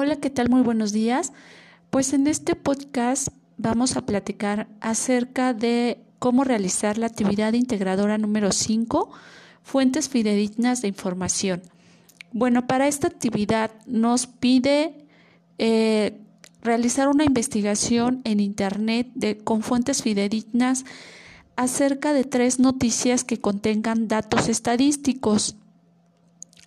Hola, ¿qué tal? Muy buenos días. Pues en este podcast vamos a platicar acerca de cómo realizar la actividad integradora número 5, fuentes fidedignas de información. Bueno, para esta actividad nos pide eh, realizar una investigación en Internet con fuentes fidedignas acerca de tres noticias que contengan datos estadísticos.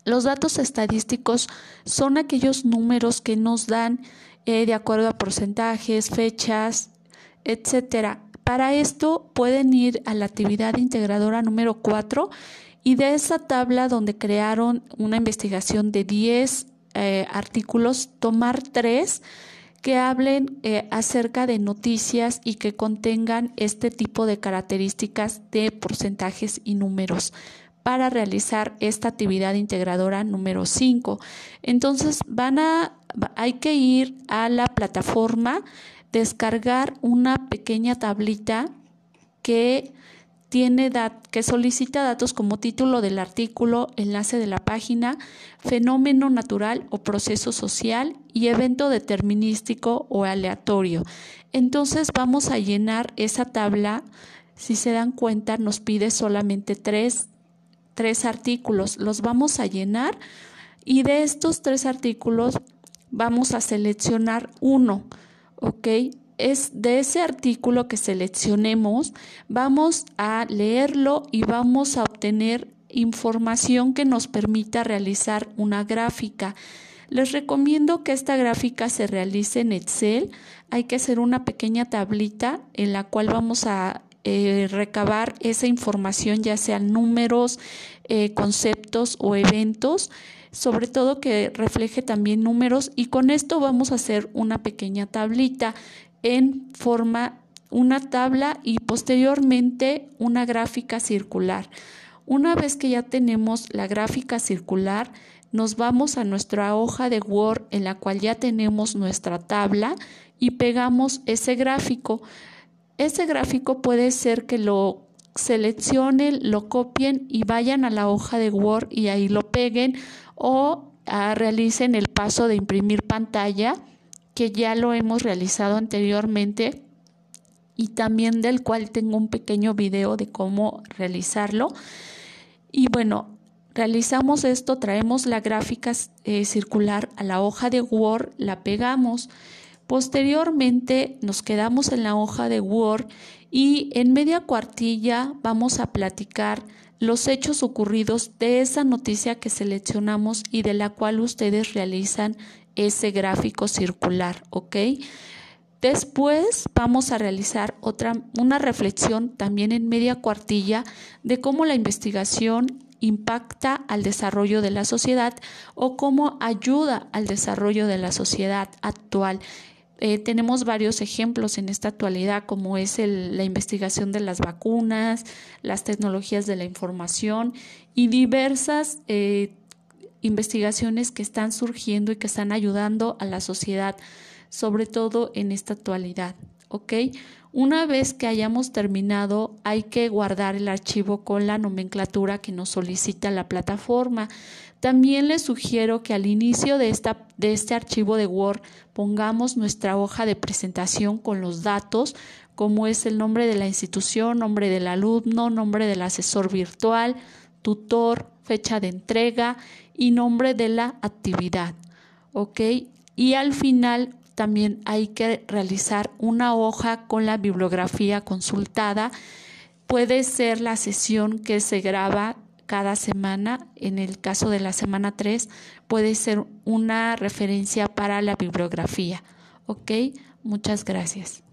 Los datos estadísticos son aquellos números que nos dan eh, de acuerdo a porcentajes, fechas, etcétera. Para esto pueden ir a la actividad integradora número 4 y de esa tabla donde crearon una investigación de 10 eh, artículos, tomar tres que hablen eh, acerca de noticias y que contengan este tipo de características de porcentajes y números para realizar esta actividad integradora número 5. Entonces van a hay que ir a la plataforma, descargar una pequeña tablita que tiene que solicita datos como título del artículo, enlace de la página, fenómeno natural o proceso social y evento determinístico o aleatorio. Entonces vamos a llenar esa tabla. Si se dan cuenta, nos pide solamente tres, tres artículos. Los vamos a llenar y de estos tres artículos vamos a seleccionar uno. ¿Ok? es de ese artículo que seleccionemos, vamos a leerlo y vamos a obtener información que nos permita realizar una gráfica. Les recomiendo que esta gráfica se realice en Excel. Hay que hacer una pequeña tablita en la cual vamos a eh, recabar esa información, ya sean números, eh, conceptos o eventos, sobre todo que refleje también números y con esto vamos a hacer una pequeña tablita en forma una tabla y posteriormente una gráfica circular. Una vez que ya tenemos la gráfica circular, nos vamos a nuestra hoja de Word en la cual ya tenemos nuestra tabla y pegamos ese gráfico. Ese gráfico puede ser que lo seleccionen, lo copien y vayan a la hoja de Word y ahí lo peguen o ah, realicen el paso de imprimir pantalla que ya lo hemos realizado anteriormente y también del cual tengo un pequeño video de cómo realizarlo. Y bueno, realizamos esto, traemos la gráfica eh, circular a la hoja de Word, la pegamos. Posteriormente nos quedamos en la hoja de Word y en media cuartilla vamos a platicar los hechos ocurridos de esa noticia que seleccionamos y de la cual ustedes realizan ese gráfico circular, ¿ok? Después vamos a realizar otra, una reflexión también en media cuartilla de cómo la investigación impacta al desarrollo de la sociedad o cómo ayuda al desarrollo de la sociedad actual. Eh, tenemos varios ejemplos en esta actualidad, como es la investigación de las vacunas, las tecnologías de la información y diversas eh, investigaciones que están surgiendo y que están ayudando a la sociedad, sobre todo en esta actualidad. ¿Ok? Una vez que hayamos terminado, hay que guardar el archivo con la nomenclatura que nos solicita la plataforma. También les sugiero que al inicio de, esta, de este archivo de Word pongamos nuestra hoja de presentación con los datos, como es el nombre de la institución, nombre del alumno, nombre del asesor virtual, tutor, fecha de entrega y nombre de la actividad. ¿Ok? Y al final también hay que realizar una hoja con la bibliografía consultada. Puede ser la sesión que se graba cada semana. En el caso de la semana 3, puede ser una referencia para la bibliografía. ¿Ok? Muchas gracias.